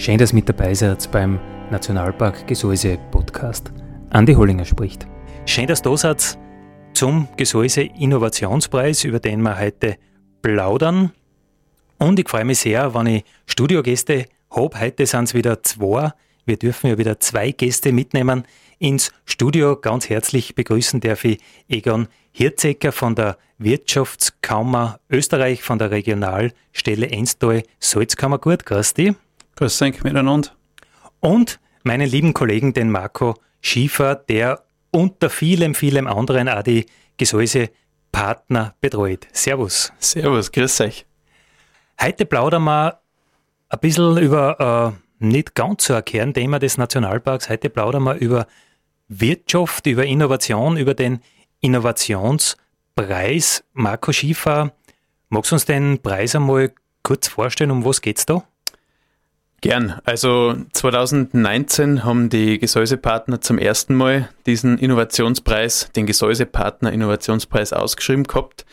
Schön, dass mit dabei seid beim Nationalpark Gesäuse Podcast. Andi Hollinger spricht. Schön, dass du da seid zum Gesäuse Innovationspreis, über den wir heute plaudern. Und ich freue mich sehr, wenn ich Studiogäste habe. Heute sind es wieder zwei. Wir dürfen ja wieder zwei Gäste mitnehmen ins Studio. Ganz herzlich begrüßen darf ich Egon Hirzecker von der Wirtschaftskammer Österreich, von der Regionalstelle Enstal Salzkammer. Gut, grüß dich. Grüß euch miteinander. Und meinen lieben Kollegen, den Marco Schiefer, der unter vielem, vielem anderen auch die Gesäuse-Partner betreut. Servus. Servus, grüß euch. Heute plaudern wir ein bisschen über äh, nicht ganz so ein Kernthema des Nationalparks. Heute plaudern wir über Wirtschaft, über Innovation, über den Innovationspreis. Marco Schiefer, magst du uns den Preis einmal kurz vorstellen? Um was geht es da? Gern. Also 2019 haben die Gesäusepartner zum ersten Mal diesen Innovationspreis, den Gesäusepartner Innovationspreis ausgeschrieben gehabt.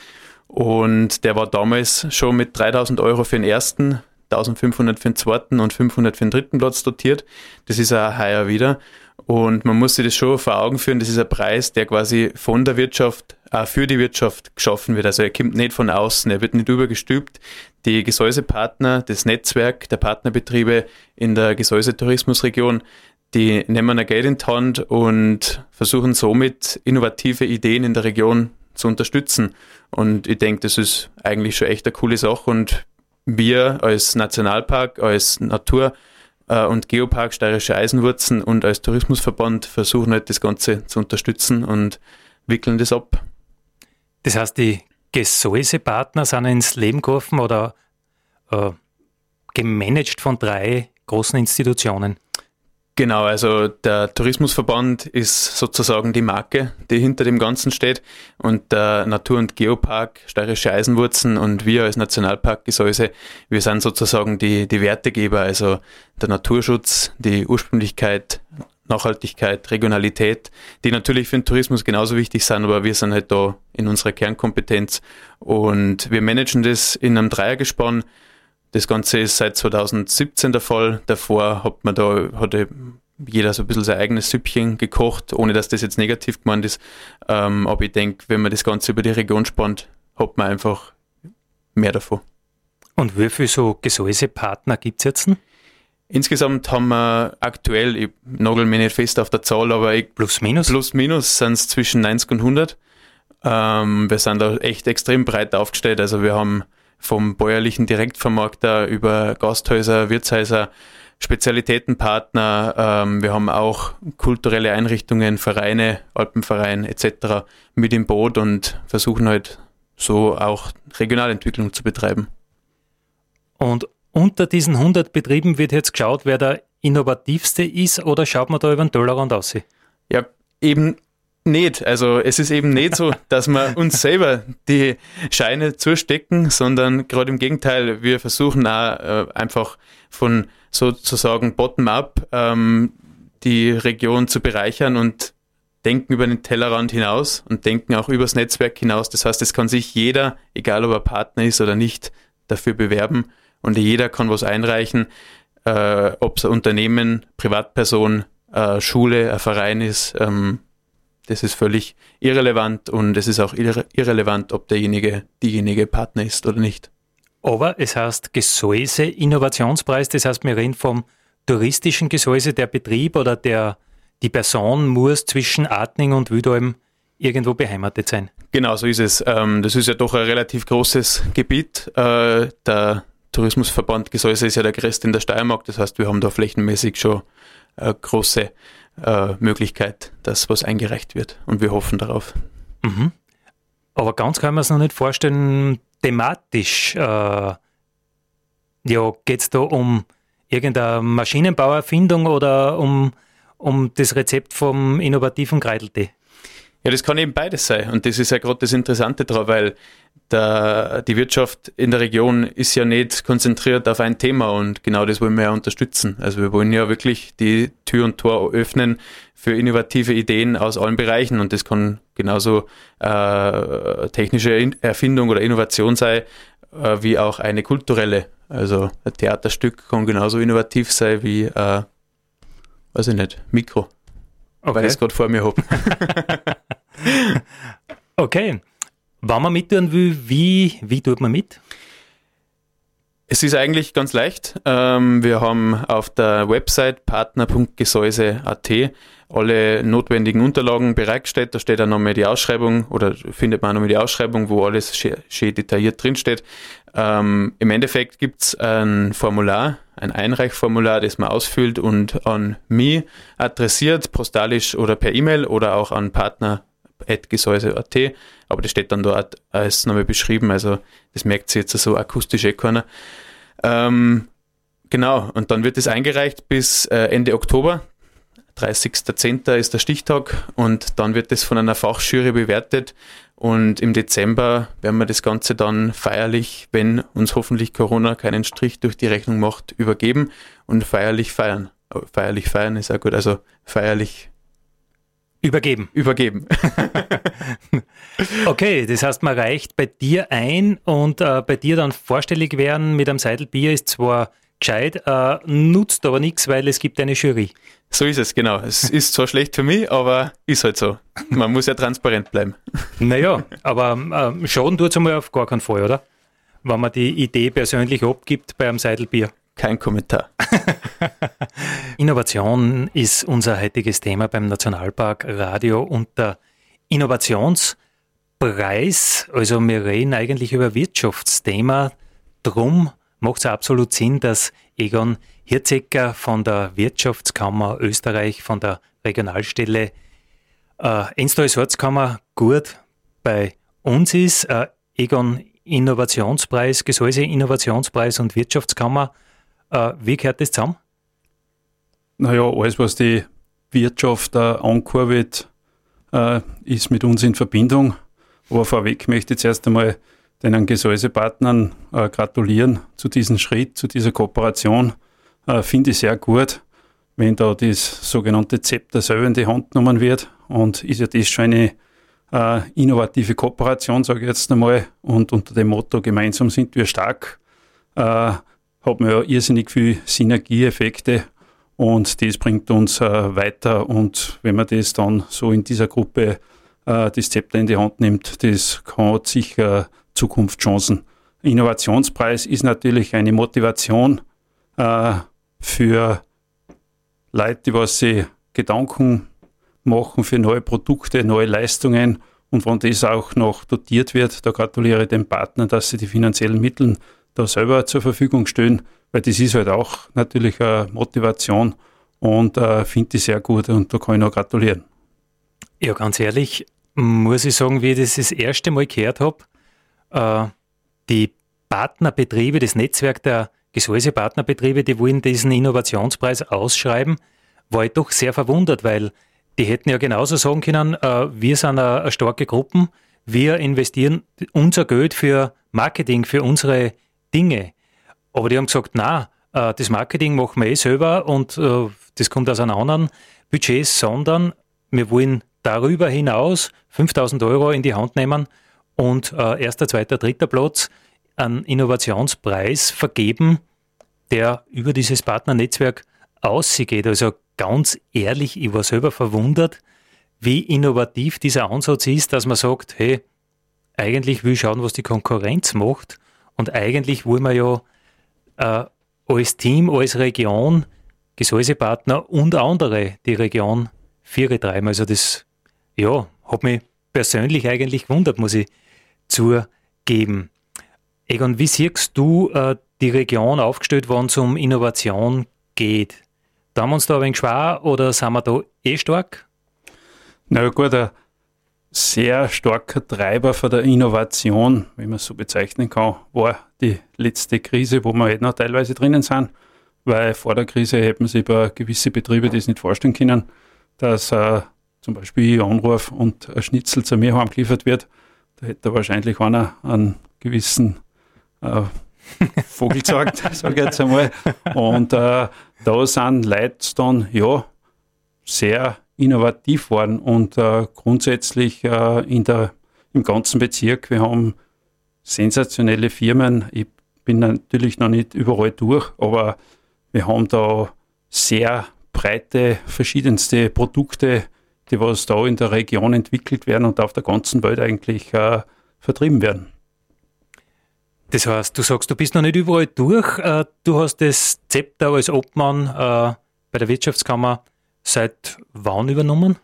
Und der war damals schon mit 3000 Euro für den ersten, 1500 für den zweiten und 500 für den dritten Platz dotiert. Das ist auch heuer wieder. Und man muss sich das schon vor Augen führen, das ist ein Preis, der quasi von der Wirtschaft auch für die Wirtschaft geschaffen wird. Also er kommt nicht von außen, er wird nicht übergestülpt. Die Gesäusepartner, das Netzwerk der Partnerbetriebe in der Gesäusetourismusregion, die nehmen ein Geld in die Hand und versuchen somit innovative Ideen in der Region zu unterstützen. Und ich denke, das ist eigentlich schon echt eine coole Sache und wir als Nationalpark, als Natur- äh, und Geopark Steirische Eisenwurzen und als Tourismusverband versuchen halt das Ganze zu unterstützen und wickeln das ab. Das heißt, die Gesäusepartner sind ins Leben gerufen oder äh, gemanagt von drei großen Institutionen. Genau, also der Tourismusverband ist sozusagen die Marke, die hinter dem Ganzen steht. Und der Natur- und Geopark Steirische Eisenwurzen und wir als Nationalpark Gesäuse, wir sind sozusagen die, die Wertegeber, also der Naturschutz, die Ursprünglichkeit, Nachhaltigkeit, Regionalität, die natürlich für den Tourismus genauso wichtig sind, aber wir sind halt da in unserer Kernkompetenz. Und wir managen das in einem Dreiergespann das Ganze ist seit 2017 der Fall. Davor hat man da, hatte jeder so ein bisschen sein eigenes Süppchen gekocht, ohne dass das jetzt negativ gemeint ist. Ähm, aber ich denke, wenn man das Ganze über die Region spannt, hat man einfach mehr davon. Und wie viele so Gesäusepartner gibt es jetzt? Insgesamt haben wir aktuell, ich nagel mich nicht fest auf der Zahl, aber ich, plus minus, plus minus sind es zwischen 90 und 100. Ähm, wir sind da echt extrem breit aufgestellt. Also wir haben vom bäuerlichen Direktvermarkter über Gasthäuser, Wirtshäuser, Spezialitätenpartner. Ähm, wir haben auch kulturelle Einrichtungen, Vereine, Alpenverein etc. mit im Boot und versuchen halt so auch Regionalentwicklung zu betreiben. Und unter diesen 100 Betrieben wird jetzt geschaut, wer der innovativste ist oder schaut man da über den Tellerrand aus? Ja, eben nicht. Also es ist eben nicht so, dass wir uns selber die Scheine zustecken, sondern gerade im Gegenteil, wir versuchen auch äh, einfach von sozusagen bottom-up ähm, die Region zu bereichern und denken über den Tellerrand hinaus und denken auch übers Netzwerk hinaus. Das heißt, es kann sich jeder, egal ob er Partner ist oder nicht, dafür bewerben und jeder kann was einreichen, äh, ob es ein Unternehmen, Privatperson, äh, Schule, ein Verein ist. Ähm, das ist völlig irrelevant und es ist auch irre irrelevant, ob derjenige diejenige Partner ist oder nicht. Aber es heißt Gesäuse Innovationspreis, das heißt, wir reden vom touristischen Gesäuse, der Betrieb oder der, die Person muss zwischen Adning und Wüdalm irgendwo beheimatet sein. Genau, so ist es. Ähm, das ist ja doch ein relativ großes Gebiet. Äh, der Tourismusverband Gesäuse ist ja der größte in der Steiermark, das heißt, wir haben da flächenmäßig schon eine große äh, Möglichkeit, dass was eingereicht wird. Und wir hoffen darauf. Mhm. Aber ganz kann man es noch nicht vorstellen, thematisch. Äh, ja, geht es da um irgendeine Maschinenbauerfindung oder um, um das Rezept vom innovativen Kreideltee? Ja, das kann eben beides sein. Und das ist ja gerade das Interessante daran, weil der, die Wirtschaft in der Region ist ja nicht konzentriert auf ein Thema und genau das wollen wir ja unterstützen. Also wir wollen ja wirklich die Tür und Tor öffnen für innovative Ideen aus allen Bereichen und das kann genauso äh, technische Erfindung oder Innovation sein, äh, wie auch eine kulturelle. Also ein Theaterstück kann genauso innovativ sein wie, äh, weiß ich nicht, Mikro. Okay. Weil ich es gerade vor mir habe. okay. Wenn man mittun will, wie, wie tut man mit? Es ist eigentlich ganz leicht. Ähm, wir haben auf der Website partner.gesäuse.at alle notwendigen Unterlagen bereitgestellt. Da steht dann nochmal die Ausschreibung oder findet man nochmal die Ausschreibung, wo alles schön detailliert drinsteht. Ähm, Im Endeffekt gibt es ein Formular, ein Einreichformular, das man ausfüllt und an mich adressiert, postalisch oder per E-Mail oder auch an partner.gesäuse.at. Aber das steht dann dort als nochmal beschrieben, also das merkt sich jetzt so akustisch eh keiner. Ähm, genau, und dann wird es eingereicht bis äh, Ende Oktober. 30.10. ist der Stichtag und dann wird es von einer Fachjury bewertet und im Dezember werden wir das Ganze dann feierlich, wenn uns hoffentlich Corona keinen Strich durch die Rechnung macht, übergeben und feierlich feiern. Oh, feierlich feiern ist auch gut, also feierlich Übergeben. Übergeben. okay, das heißt, man reicht bei dir ein und äh, bei dir dann vorstellig werden mit einem Seidelbier ist zwar gescheit, äh, nutzt aber nichts, weil es gibt eine Jury. So ist es, genau. Es ist zwar schlecht für mich, aber ist halt so. Man muss ja transparent bleiben. Naja, aber äh, schaden tut es einmal auf gar keinen Fall, oder? Wenn man die Idee persönlich abgibt bei einem Seidelbier. Kein Kommentar. Innovation ist unser heutiges Thema beim Nationalpark Radio und der Innovationspreis. Also wir reden eigentlich über Wirtschaftsthema. Drum macht es absolut Sinn, dass Egon Hirzecker von der Wirtschaftskammer Österreich, von der Regionalstelle äh, Enstal Salzkammer gut bei uns ist. Äh, Egon Innovationspreis, Gesäuse Innovationspreis und Wirtschaftskammer. Äh, wie gehört das zusammen? Naja, alles, was die Wirtschaft äh, ankurbelt, äh, ist mit uns in Verbindung. Aber vorweg möchte ich zuerst einmal den Gesäusepartnern äh, gratulieren zu diesem Schritt, zu dieser Kooperation. Äh, Finde ich sehr gut, wenn da das sogenannte Zepter selber in die Hand genommen wird. Und ist ja das schon eine äh, innovative Kooperation, sage ich jetzt einmal. Und unter dem Motto, gemeinsam sind wir stark, äh, hat man ja irrsinnig viele Synergieeffekte. Und das bringt uns äh, weiter. Und wenn man das dann so in dieser Gruppe äh, das Zepter in die Hand nimmt, das kann sicher Zukunftschancen. Innovationspreis ist natürlich eine Motivation äh, für Leute, die was sie Gedanken machen für neue Produkte, neue Leistungen und wenn das auch noch dotiert wird, da gratuliere ich dem Partner, dass sie die finanziellen Mittel da selber zur Verfügung stellen, weil das ist halt auch natürlich eine Motivation und äh, finde ich sehr gut und da kann ich noch gratulieren. Ja, ganz ehrlich, muss ich sagen, wie ich das das erste Mal gehört habe, äh, die Partnerbetriebe, das Netzwerk der Gesäusepartnerbetriebe, die wollen diesen Innovationspreis ausschreiben, war ich doch sehr verwundert, weil die hätten ja genauso sagen können, äh, wir sind eine, eine starke Gruppe, wir investieren unser Geld für Marketing, für unsere Dinge. Aber die haben gesagt, na, äh, das Marketing machen wir eh selber und äh, das kommt aus einem anderen Budget, sondern wir wollen darüber hinaus 5000 Euro in die Hand nehmen und äh, erster, zweiter, dritter Platz einen Innovationspreis vergeben, der über dieses Partnernetzwerk ausgeht. Also ganz ehrlich, ich war selber verwundert, wie innovativ dieser Ansatz ist, dass man sagt, hey, eigentlich will ich schauen, was die Konkurrenz macht und eigentlich wollen wir ja äh, als Team, als Region, Gesäusepartner und andere die Region Viere treiben. Also das, ja, hat mich persönlich eigentlich gewundert, muss ich zugeben. Egon, wie siehst du äh, die Region aufgestellt, wenn es um Innovation geht? tun wir uns da ein wenig schwer oder sind wir da eh stark? Na gut, ein sehr starker Treiber für der Innovation, wenn man es so bezeichnen kann, war die letzte Krise, wo wir jetzt noch teilweise drinnen sind, weil vor der Krise hätten sich über gewisse Betriebe das nicht vorstellen können, dass äh, zum Beispiel ich anrufe und ein Schnitzel zu mir heimgeliefert wird. Da hätte wahrscheinlich einer einen gewissen äh, Vogel gesagt, sage ich jetzt einmal. Und äh, da sind Leute dann ja sehr innovativ worden und äh, grundsätzlich äh, in der, im ganzen Bezirk, wir haben sensationelle Firmen. Ich bin natürlich noch nicht überall durch, aber wir haben da sehr breite, verschiedenste Produkte, die was da in der Region entwickelt werden und auf der ganzen Welt eigentlich äh, vertrieben werden. Das heißt, du sagst, du bist noch nicht überall durch. Äh, du hast das Zepter als Obmann äh, bei der Wirtschaftskammer seit wann übernommen?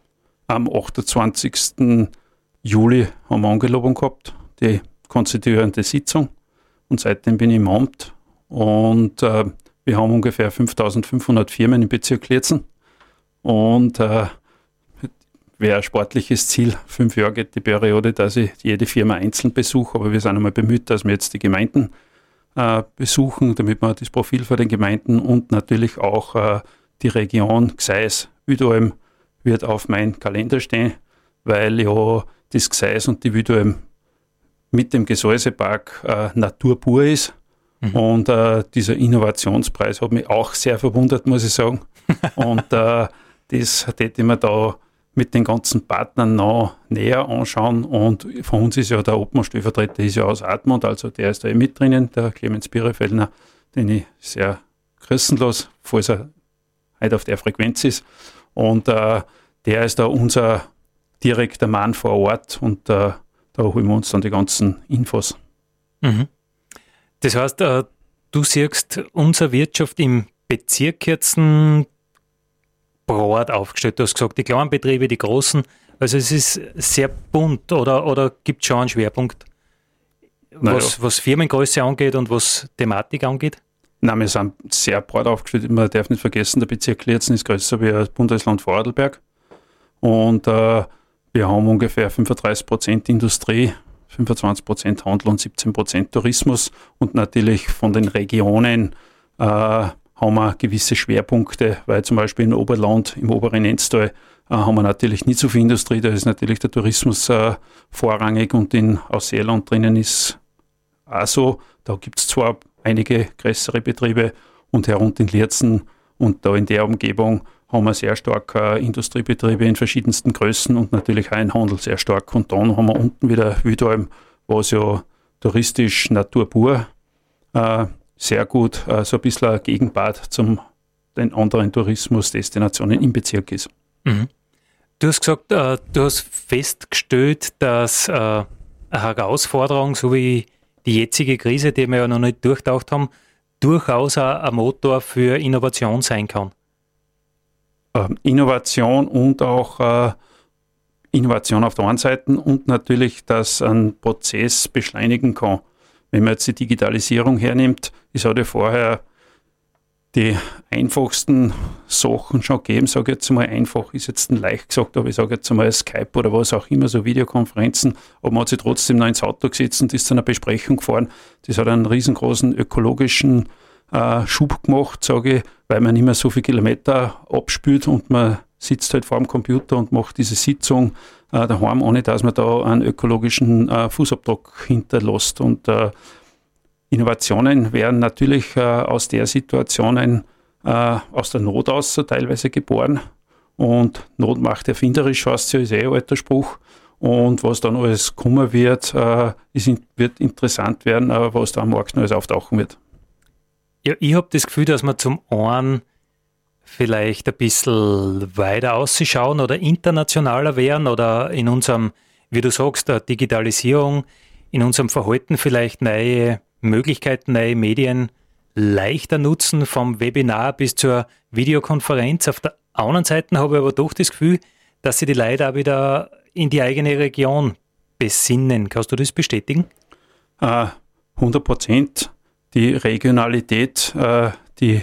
Am 28. Juli haben wir Angelobung gehabt, die konstituierende Sitzung. Und seitdem bin ich im Amt. Und äh, wir haben ungefähr 5500 Firmen im Bezirk Lietzen. Und äh, wäre ein sportliches Ziel. Fünf Jahre geht die Periode, dass ich jede Firma einzeln besuche, aber wir sind einmal bemüht, dass wir jetzt die Gemeinden äh, besuchen, damit wir das Profil für den Gemeinden und natürlich auch äh, die Region Gseis, Üdolm wird auf meinen Kalender stehen, weil ja das Gseis und die Üdolm mit dem Gesäusepark äh, Natur pur ist. Mhm. Und äh, dieser Innovationspreis hat mich auch sehr verwundert, muss ich sagen. und äh, das hätte ich mir da mit den ganzen Partnern noch näher anschauen. Und von uns ist ja der Obmann-Stellvertreter ist ja aus Admont, also der ist da eh mit drinnen, der Clemens Birefellner, den ich sehr grüßenlos, falls er heute auf der Frequenz ist. Und äh, der ist da unser direkter Mann vor Ort und äh, da holen wir uns dann die ganzen Infos. Mhm. Das heißt, äh, du siehst unsere Wirtschaft im Bezirk jetzt breit aufgestellt. Du hast gesagt, die kleinen Betriebe, die großen. Also es ist sehr bunt oder, oder gibt es schon einen Schwerpunkt, was, was Firmengröße angeht und was Thematik angeht? Nein, wir sind sehr breit aufgestellt. Man darf nicht vergessen, der Bezirk Lietzen ist größer wie das Bundesland Vorarlberg. Und äh, wir haben ungefähr 35 Prozent Industrie, 25 Prozent Handel und 17 Prozent Tourismus. Und natürlich von den Regionen äh, haben wir gewisse Schwerpunkte, weil zum Beispiel im Oberland, im oberen Enztal, äh, haben wir natürlich nicht so viel Industrie, da ist natürlich der Tourismus äh, vorrangig und in Ausseeland drinnen ist auch so. Da gibt es zwar einige größere Betriebe und herunter in Lierzen und da in der Umgebung haben wir sehr stark äh, Industriebetriebe in verschiedensten Größen und natürlich auch einen Handel sehr stark. Und dann haben wir unten wieder Wüdalm, was ja touristisch Natur pur äh, sehr gut äh, so ein bisschen ein Gegenpart zum den anderen Tourismusdestinationen im Bezirk ist. Mhm. Du hast gesagt, äh, du hast festgestellt, dass äh, eine Herausforderung, so wie die jetzige Krise, die wir ja noch nicht durchtaucht haben, durchaus ein Motor für Innovation sein kann. Ähm, Innovation und auch äh, Innovation auf der einen Seite und natürlich, dass ein Prozess beschleunigen kann. Wenn man jetzt die Digitalisierung hernimmt, es hat ja vorher die einfachsten Sachen schon gegeben, sage ich jetzt mal einfach, ist jetzt ein leicht gesagt, aber ich sage jetzt mal Skype oder was auch immer, so Videokonferenzen, aber man hat sich trotzdem noch ins Auto gesetzt und ist zu einer Besprechung gefahren. Das hat einen riesengroßen ökologischen äh, Schub gemacht, sage ich, weil man nicht mehr so viele Kilometer abspült und man sitzt halt vor dem Computer und macht diese Sitzung äh, daheim, ohne dass man da einen ökologischen äh, Fußabdruck hinterlässt. Und äh, Innovationen werden natürlich äh, aus der Situation äh, aus der Not aus so teilweise geboren. Und Not macht erfinderisch, heißt ist eh ein alter Spruch. Und was dann alles kommen wird, äh, ist, wird interessant werden, äh, was da am Markt noch alles auftauchen wird. Ja, ich habe das Gefühl, dass wir zum einen vielleicht ein bisschen weiter ausschauen oder internationaler werden oder in unserem, wie du sagst, der Digitalisierung, in unserem Verhalten vielleicht neue Möglichkeiten, neue Medien leichter nutzen, vom Webinar bis zur Videokonferenz. Auf der anderen Seite habe ich aber doch das Gefühl, dass sie die Leute auch wieder in die eigene Region besinnen. Kannst du das bestätigen? Uh, 100 Prozent. Die Regionalität, uh, die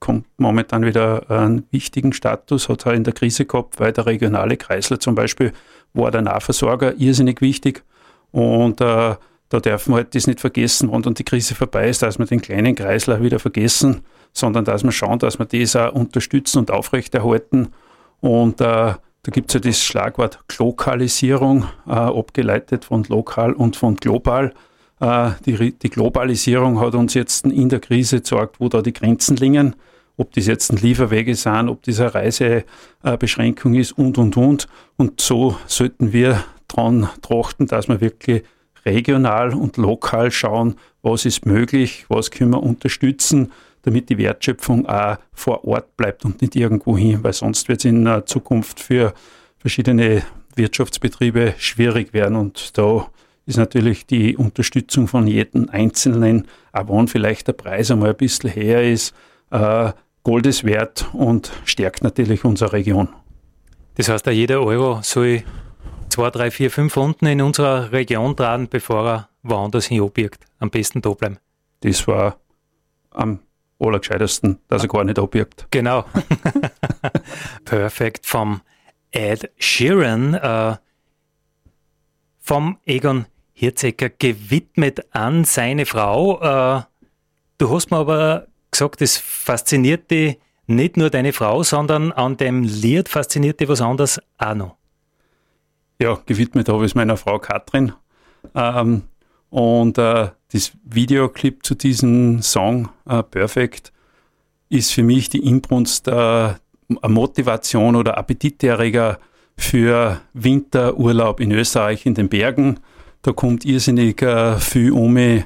kommt momentan wieder einen wichtigen Status, hat er in der Krise gehabt, weil der regionale Kreisler zum Beispiel war der Nahversorger irrsinnig wichtig. Und äh, da darf man halt das nicht vergessen, wenn dann die Krise vorbei ist, dass wir den kleinen Kreisler wieder vergessen, sondern dass wir schauen, dass wir das auch unterstützen und aufrechterhalten. Und äh, da gibt es ja das Schlagwort Glokalisierung, äh, abgeleitet von lokal und von global. Äh, die, die, Globalisierung hat uns jetzt in der Krise gezeigt, wo da die Grenzen liegen, ob das jetzt ein Lieferwege sind, ob das eine Reisebeschränkung ist und, und, und. Und so sollten wir daran trachten, dass wir wirklich regional und lokal schauen, was ist möglich, was können wir unterstützen, damit die Wertschöpfung auch vor Ort bleibt und nicht irgendwo hin, weil sonst wird es in der Zukunft für verschiedene Wirtschaftsbetriebe schwierig werden und da ist natürlich die Unterstützung von jedem Einzelnen, auch wenn vielleicht der Preis einmal ein bisschen her ist, äh, Goldes wert und stärkt natürlich unsere Region. Das heißt, jeder Euro soll 2, 3, 4, 5 Runden in unserer Region tragen, bevor er woanders hin abbiegt. Am besten da bleiben. Das war am allergescheitesten, dass er gar nicht abbiegt. Genau. Perfekt. Vom Ed Sheeran, äh, vom Egon Hirzecker gewidmet an seine Frau. Äh, du hast mir aber gesagt, es fasziniert dich nicht nur deine Frau, sondern an dem Lied fasziniert dich was anderes auch noch. Ja, gewidmet habe ich meiner Frau Katrin. Ähm, und äh, das Videoclip zu diesem Song äh, Perfect ist für mich die Inbrunst, äh, Motivation oder Appetiterreger für Winterurlaub in Österreich in den Bergen. Da kommt irrsinnig äh, viel um, äh,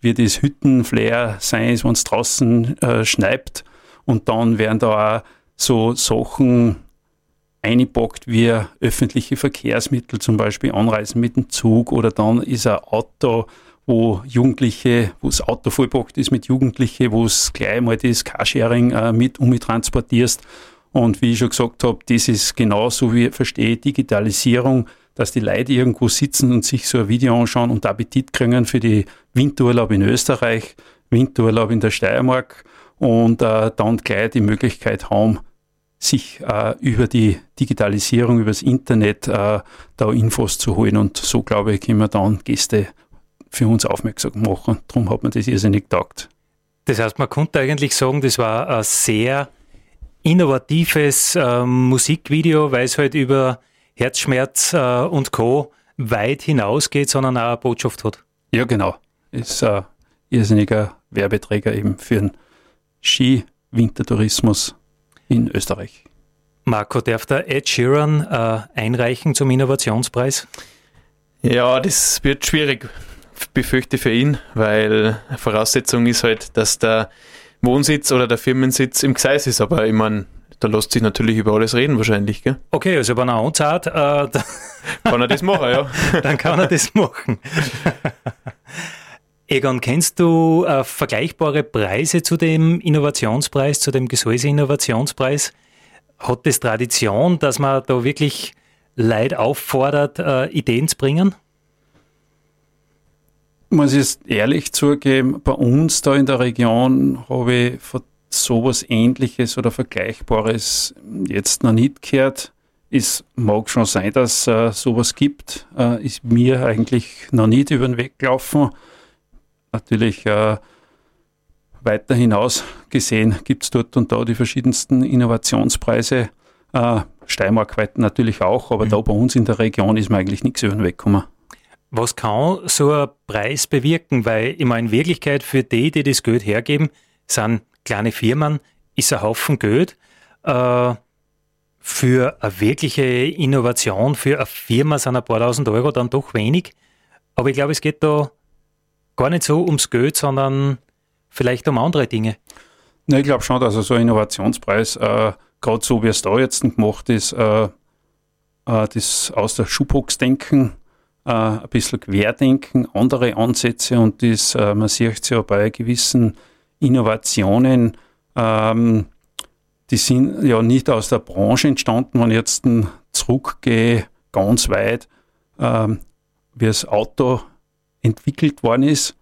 wie das Hüttenflair sein ist, wenn es draußen äh, schneit. Und dann werden da auch so Sachen eingepackt wie öffentliche Verkehrsmittel, zum Beispiel Anreisen mit dem Zug oder dann ist ein Auto, wo Jugendliche, wo das Auto vollpackt ist mit Jugendlichen, wo es gleich mal das Carsharing äh, mit umtransportierst. Und wie ich schon gesagt habe, das ist genauso wie ich verstehe Digitalisierung, dass die Leute irgendwo sitzen und sich so ein Video anschauen und Appetit kriegen für die Winterurlaub in Österreich, Winterurlaub in der Steiermark und äh, dann gleich die Möglichkeit haben, sich äh, über die Digitalisierung, über das Internet äh, da Infos zu holen. Und so, glaube ich, können wir dann Gäste für uns aufmerksam machen. Darum hat man das irrsinnig getaugt. Das heißt, man konnte eigentlich sagen, das war ein sehr innovatives äh, Musikvideo, weil es halt über Herzschmerz äh, und Co. weit hinausgeht, sondern auch eine Botschaft hat. Ja, genau. Ist ein irrsinniger Werbeträger eben für den Ski-Wintertourismus in Österreich. Marco, darf der Ed Sheeran äh, einreichen zum Innovationspreis? Ja, das wird schwierig, befürchte für ihn, weil Voraussetzung ist halt, dass der Wohnsitz oder der Firmensitz im Gseis ist. Aber ich meine, da lässt sich natürlich über alles reden wahrscheinlich, gell? Okay, also wenn er anzahlt, äh, kann er das machen, ja. dann kann er das machen. Egon, kennst du äh, vergleichbare Preise zu dem Innovationspreis, zu dem Gesäuse-Innovationspreis? Hat es Tradition, dass man da wirklich Leute auffordert, äh, Ideen zu bringen? Muss ich ehrlich zugeben, bei uns da in der Region habe ich von sowas Ähnliches oder Vergleichbares jetzt noch nicht gehört. Es mag schon sein, dass äh, sowas gibt, äh, ist mir eigentlich noch nicht über den Weg gelaufen natürlich äh, weiter hinaus gesehen gibt es dort und da die verschiedensten Innovationspreise. Äh, Steiermark weit natürlich auch, aber mhm. da bei uns in der Region ist mir eigentlich nichts über den Weg gekommen. Was kann so ein Preis bewirken? Weil ich meine, in Wirklichkeit für die, die das Geld hergeben, sind kleine Firmen, ist ein Haufen Geld. Äh, für eine wirkliche Innovation, für eine Firma sind ein paar tausend Euro dann doch wenig. Aber ich glaube, es geht da gar nicht so ums Geld, sondern vielleicht um andere Dinge. Ja, ich glaube schon, dass so ein Innovationspreis, äh, gerade so wie es da jetzt gemacht ist, äh, äh, das aus der Schubbox denken, äh, ein bisschen querdenken, andere Ansätze und das, äh, man sieht es ja bei gewissen Innovationen, ähm, die sind ja nicht aus der Branche entstanden, wenn ich jetzt zurückgehe, ganz weit, ähm, wie das Auto entwickelt worden ist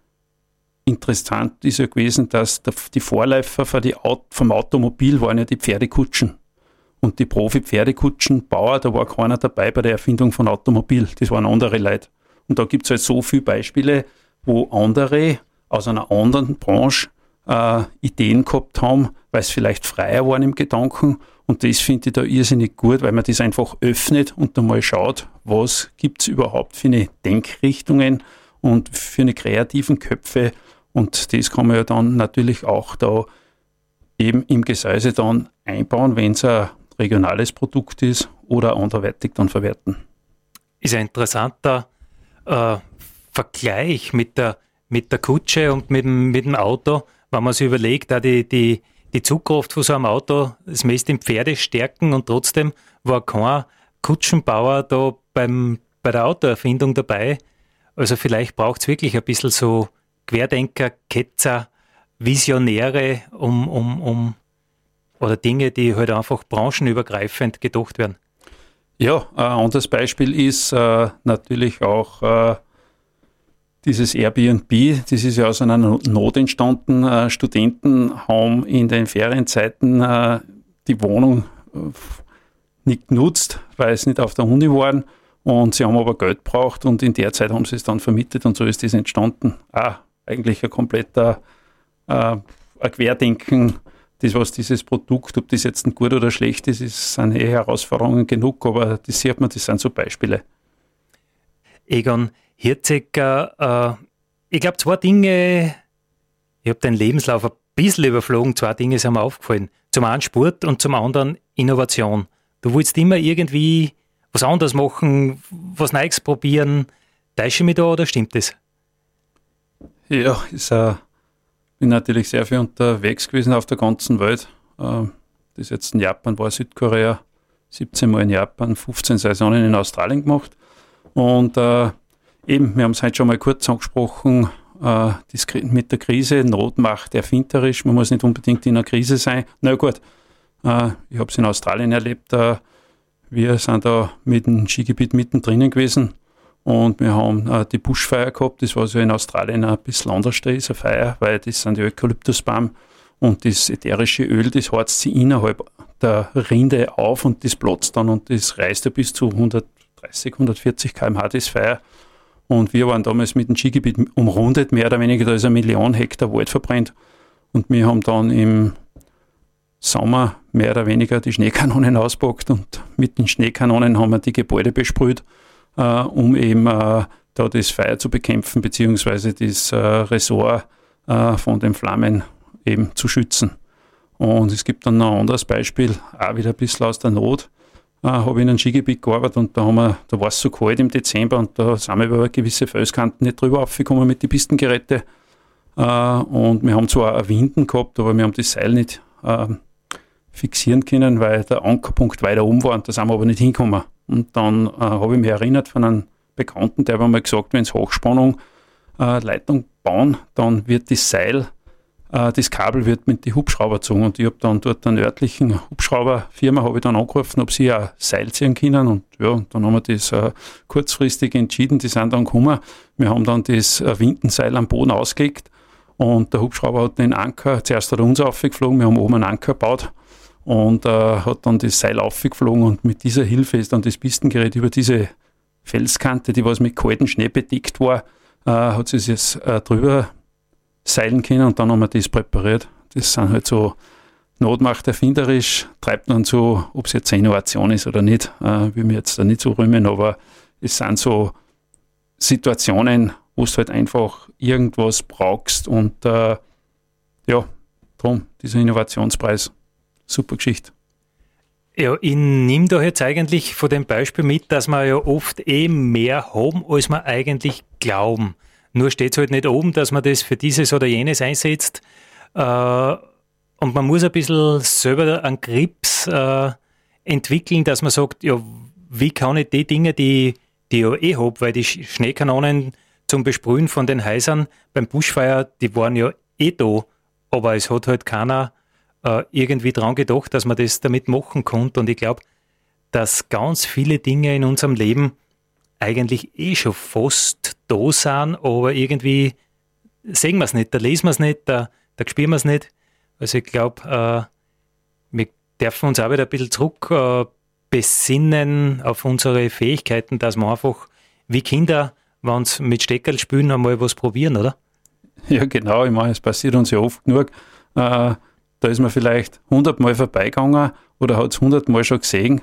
interessant ist ja gewesen, dass die Vorläufer vom Automobil waren ja die Pferdekutschen. Und die Profi-Pferdekutschenbauer, da war keiner dabei bei der Erfindung von Automobil. Das waren andere Leute. Und da gibt es halt so viele Beispiele, wo andere aus einer anderen Branche äh, Ideen gehabt haben, weil es vielleicht freier waren im Gedanken. Und das finde ich da irrsinnig gut, weil man das einfach öffnet und dann mal schaut, was gibt es überhaupt für eine Denkrichtungen und für eine kreativen Köpfe. Und das kann man ja dann natürlich auch da eben im Gesäuse dann einbauen, wenn es ein regionales Produkt ist oder anderweitig dann verwerten. Ist ein interessanter äh, Vergleich mit der, mit der Kutsche und mit dem, mit dem Auto, wenn man sich überlegt, auch die, die, die Zugkraft von so einem Auto, das meiste in Pferde stärken und trotzdem war kein Kutschenbauer da beim, bei der Autoerfindung dabei. Also vielleicht braucht es wirklich ein bisschen so Querdenker, Ketzer, Visionäre, um, um, um oder Dinge, die halt einfach branchenübergreifend gedacht werden. Ja, ein anderes Beispiel ist äh, natürlich auch äh, dieses Airbnb. Das ist ja aus einer Not entstanden. Äh, Studenten haben in den Ferienzeiten äh, die Wohnung äh, nicht genutzt, weil sie nicht auf der Uni waren. Und sie haben aber Geld braucht und in der Zeit haben sie es dann vermietet und so ist das entstanden. Ah, eigentlich ein kompletter äh, ein Querdenken das, was dieses Produkt, ob das jetzt gut oder schlecht ist, ist, sind eh Herausforderungen genug, aber das sieht man, das sind so Beispiele. Egon Hirzecker, äh, ich glaube, zwei Dinge, ich habe deinen Lebenslauf ein bisschen überflogen, zwei Dinge sind mir aufgefallen. Zum einen Sport und zum anderen Innovation. Du willst immer irgendwie was anderes machen, was Neues probieren. Täusche ich mich da oder stimmt das? Ja, ist ein bin natürlich sehr viel unterwegs gewesen auf der ganzen Welt. Ähm, das jetzt in Japan war, Südkorea, 17 Mal in Japan, 15 Saisonen in Australien gemacht. Und äh, eben, wir haben es heute schon mal kurz angesprochen, äh, mit der Krise, Not macht erfinderisch, man muss nicht unbedingt in einer Krise sein. Na gut, äh, ich habe es in Australien erlebt, äh, wir sind da mit dem Skigebiet mittendrin gewesen und wir haben äh, die Buschfeier gehabt, das war so in Australien ein bisschen anders, da Feier, weil das sind die Eukalyptusbaum und das ätherische Öl, das heizt sie innerhalb der Rinde auf und das platzt dann und das reißt ja bis zu 130, 140 km/h, das Feuer. Und wir waren damals mit dem Skigebiet umrundet, mehr oder weniger, da ist eine Million Hektar Wald verbrennt. Und wir haben dann im Sommer mehr oder weniger die Schneekanonen auspackt und mit den Schneekanonen haben wir die Gebäude besprüht äh, um eben äh, da das Feuer zu bekämpfen, beziehungsweise das äh, Ressort äh, von den Flammen eben zu schützen. Und es gibt dann noch ein anderes Beispiel, auch wieder ein bisschen aus der Not. Äh, habe ich in einem Skigebiet gearbeitet und da, haben wir, da war es so kalt im Dezember und da sind wir über gewisse Felskanten nicht drüber aufgekommen mit den Pistengeräten. Äh, und wir haben zwar Winden gehabt, aber wir haben das Seil nicht äh, fixieren können, weil der Ankerpunkt weiter oben war und da sind wir aber nicht hingekommen. Und dann äh, habe ich mich erinnert von einem Bekannten, der hat mal gesagt, wenn es Hochspannung äh, Leitung bauen, dann wird das Seil, äh, das Kabel wird mit den Hubschrauber gezogen. Und ich habe dann dort einen örtlichen Hubschrauberfirma habe ich dann angerufen, ob sie auch Seil ziehen können. Und ja, und dann haben wir das äh, kurzfristig entschieden. Die sind dann gekommen. Wir haben dann das äh, Windenseil am Boden ausgelegt. Und der Hubschrauber hat den Anker, zuerst hat er uns aufgeflogen, wir haben oben einen Anker gebaut und äh, hat dann das Seil aufgeflogen und mit dieser Hilfe ist dann das Pistengerät über diese Felskante, die was mit kaltem Schnee bedeckt war, äh, hat sie es äh, drüber seilen können und dann haben wir das präpariert. Das sind halt so Notmacht erfinderisch, treibt dann so, ob es jetzt eine Innovation ist oder nicht, äh, will mir jetzt da nicht so rühmen, aber es sind so Situationen, wo du halt einfach irgendwas brauchst und äh, ja, darum dieser Innovationspreis super Geschichte. Ja, ich nehme da jetzt eigentlich von dem Beispiel mit, dass wir ja oft eh mehr haben, als wir eigentlich glauben. Nur steht es halt nicht oben, dass man das für dieses oder jenes einsetzt. Äh, und man muss ein bisschen selber einen Grips äh, entwickeln, dass man sagt, ja, wie kann ich die Dinge, die, die ich ja eh habe, weil die Schneekanonen zum Besprühen von den Häusern beim Buschfeuer, die waren ja eh da, aber es hat halt keiner äh, irgendwie dran gedacht, dass man das damit machen konnte. Und ich glaube, dass ganz viele Dinge in unserem Leben eigentlich eh schon fast da sind, aber irgendwie sehen wir es nicht, da lesen wir es nicht, da, da spüren wir es nicht. Also ich glaube, äh, wir dürfen uns auch wieder ein bisschen zurück äh, besinnen auf unsere Fähigkeiten, dass wir einfach wie Kinder, wenn sie mit Steckerl spielen, einmal was probieren, oder? Ja, genau. Ich meine, es passiert uns ja oft genug. Äh, da ist man vielleicht hundertmal vorbeigegangen oder hat es hundertmal schon gesehen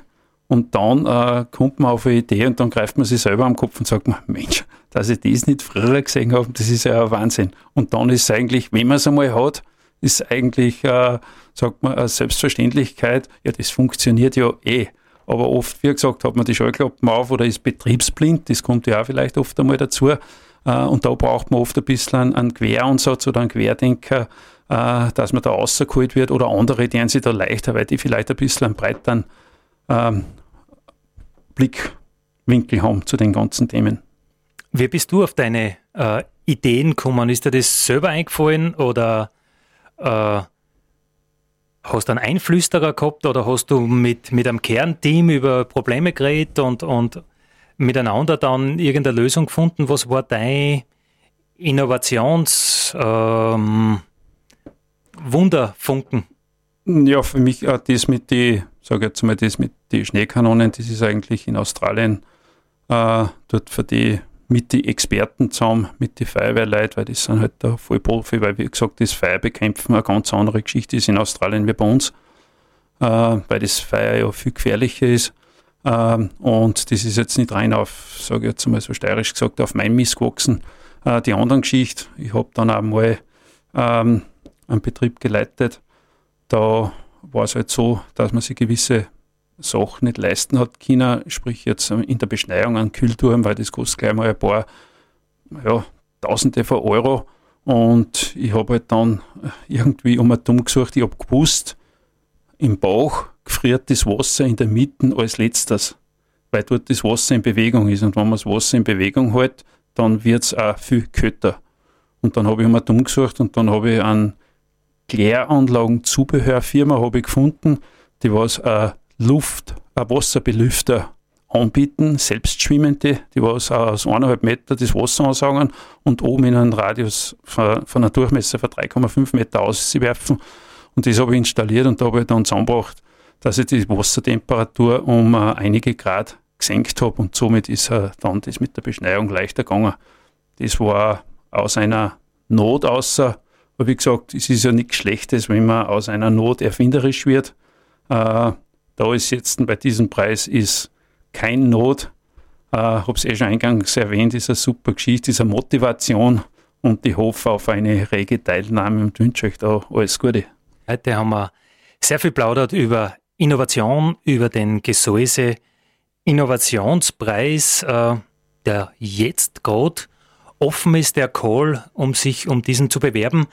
und dann äh, kommt man auf eine Idee und dann greift man sich selber am Kopf und sagt, Mensch, dass ich das nicht früher gesehen habe, das ist ja ein Wahnsinn. Und dann ist es eigentlich, wenn man es einmal hat, ist eigentlich, äh, sagt man, eine Selbstverständlichkeit, ja, das funktioniert ja eh. Aber oft, wie gesagt, hat man die Schallklappen auf oder ist betriebsblind, das kommt ja auch vielleicht oft einmal dazu. Äh, und da braucht man oft ein bisschen einen Queransatz oder einen Querdenker, äh, dass man da rausgeholt wird oder andere, die sich da leichter, weil die vielleicht ein bisschen einen breiteren ähm, Blickwinkel haben zu den ganzen Themen. Wie bist du auf deine äh, Ideen gekommen? Ist dir das selber eingefallen oder äh, hast du einen Einflüsterer gehabt oder hast du mit, mit einem Kernteam über Probleme geredet und, und miteinander dann irgendeine Lösung gefunden? Was war dein Innovations ähm, Wunderfunken? Ja, für mich äh, das mit die, sage jetzt mal, das mit die Schneekanonen, das ist eigentlich in Australien äh, dort für die mit die Experten zusammen, mit den Feuerwehrleuten, weil das sind halt da voll Profi, weil wie gesagt, das Feuerbekämpfen eine ganz andere Geschichte ist in Australien wie bei uns, äh, weil das Feuer ja viel gefährlicher ist. Ähm, und das ist jetzt nicht rein auf, sage ich jetzt mal so steirisch gesagt, auf mein Mist gewachsen. Äh, die anderen Geschichte, ich habe dann auch mal ähm, einen Betrieb geleitet, da war es halt so, dass man sich gewisse Sachen nicht leisten hat können, sprich jetzt in der Beschneiung an Kühlturm, weil das kostet gleich mal ein paar ja, Tausende von Euro. Und ich habe halt dann irgendwie um ein Dumm gesucht, ich habe gewusst, im Bauch gefriert das Wasser in der Mitte als letztes, weil dort das Wasser in Bewegung ist. Und wenn man das Wasser in Bewegung hält, dann wird es auch viel kälter. Und dann habe ich um ein Dumm gesucht und dann habe ich einen Kläranlagen-Zubehörfirma habe ich gefunden, die was ein Luft, ein Wasserbelüfter anbieten, selbstschwimmende, die was aus eineinhalb Meter das Wasser ansaugen und oben in einen Radius von, von einem Durchmesser von 3,5 Meter auswerfen. Und das habe ich installiert und da habe ich dann zusammengebracht, dass ich die Wassertemperatur um uh, einige Grad gesenkt habe und somit ist uh, dann das mit der Beschneiung leichter gegangen. Das war aus einer Not außer aber wie gesagt, es ist ja nichts Schlechtes, wenn man aus einer Not erfinderisch wird. Äh, da ist jetzt bei diesem Preis ist kein Not. Ich äh, habe es eh schon eingangs erwähnt, ist eine super Geschichte, ist eine Motivation und ich hoffe auf eine rege Teilnahme und wünsche euch da alles Gute. Heute haben wir sehr viel plaudert über Innovation, über den Gesäuse Innovationspreis, äh, der jetzt gerade offen ist der Call, um sich um diesen zu bewerben.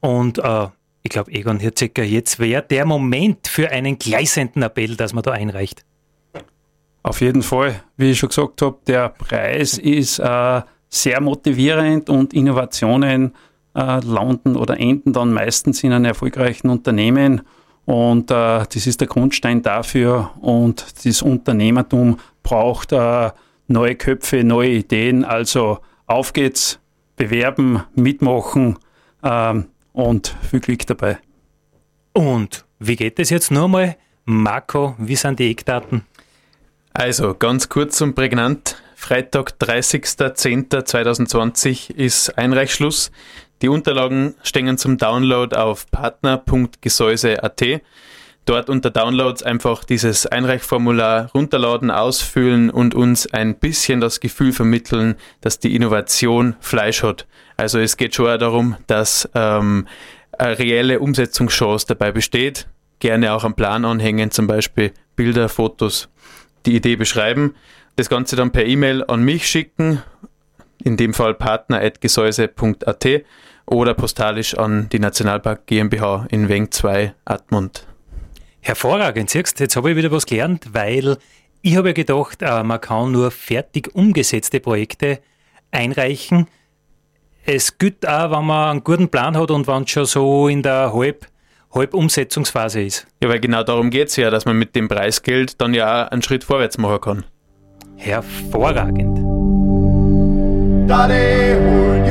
Und äh, ich glaube, Egon Hirziger, jetzt wäre der Moment für einen gleißenden Appell, dass man da einreicht. Auf jeden Fall, wie ich schon gesagt habe, der Preis ist äh, sehr motivierend und Innovationen äh, landen oder enden dann meistens in einem erfolgreichen Unternehmen. Und äh, das ist der Grundstein dafür. Und das Unternehmertum braucht äh, neue Köpfe, neue Ideen. Also auf geht's, bewerben, mitmachen ähm, und viel Glück dabei. Und wie geht es jetzt nur mal? Marco, wie sind die Eckdaten? Also ganz kurz und prägnant. Freitag, 30.10.2020 ist Einreichschluss. Die Unterlagen stehen zum Download auf partner.gesäuse.at. Dort unter Downloads einfach dieses Einreichformular runterladen, ausfüllen und uns ein bisschen das Gefühl vermitteln, dass die Innovation Fleisch hat. Also es geht schon darum, dass ähm, eine reelle Umsetzungschance dabei besteht. Gerne auch einen Plan anhängen, zum Beispiel Bilder, Fotos, die Idee beschreiben. Das Ganze dann per E-Mail an mich schicken, in dem Fall partner.gesäuse.at oder postalisch an die Nationalpark GmbH in Weng 2 Admont. Hervorragend, siehst jetzt habe ich wieder was gelernt, weil ich habe ja gedacht, äh, man kann nur fertig umgesetzte Projekte einreichen. Es gilt auch, wenn man einen guten Plan hat und wenn es schon so in der Halb, Halbumsetzungsphase ist. Ja, weil genau darum geht es ja, dass man mit dem Preisgeld dann ja auch einen Schritt vorwärts machen kann. Hervorragend. Daddy